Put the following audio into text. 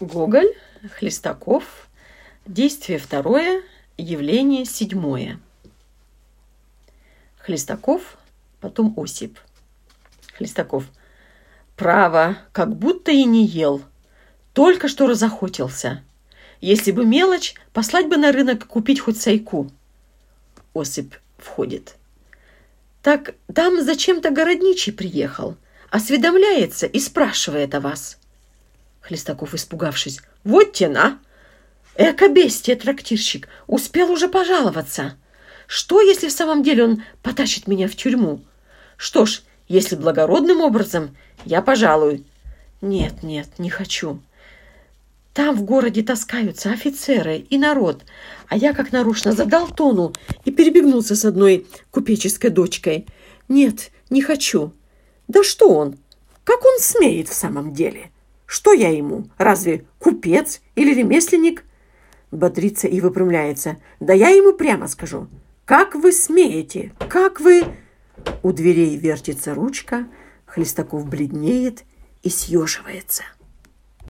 Гоголь, Хлестаков. Действие второе, явление седьмое. Хлестаков, потом Осип. Хлестаков. Право, как будто и не ел. Только что разохотился. Если бы мелочь, послать бы на рынок купить хоть сайку. Осип входит. Так там зачем-то городничий приехал. Осведомляется и спрашивает о вас. Хлестаков, испугавшись. «Вот тена! Эко бестия, трактирщик, успел уже пожаловаться. Что, если в самом деле он потащит меня в тюрьму? Что ж, если благородным образом, я пожалуй. Нет, нет, не хочу. Там в городе таскаются офицеры и народ, а я как нарочно задал тону и перебегнулся с одной купеческой дочкой. Нет, не хочу. Да что он? Как он смеет в самом деле?» Что я ему? Разве купец или ремесленник? Бодрится и выпрямляется. Да я ему прямо скажу. Как вы смеете? Как вы... У дверей вертится ручка, Хлестаков бледнеет и съеживается.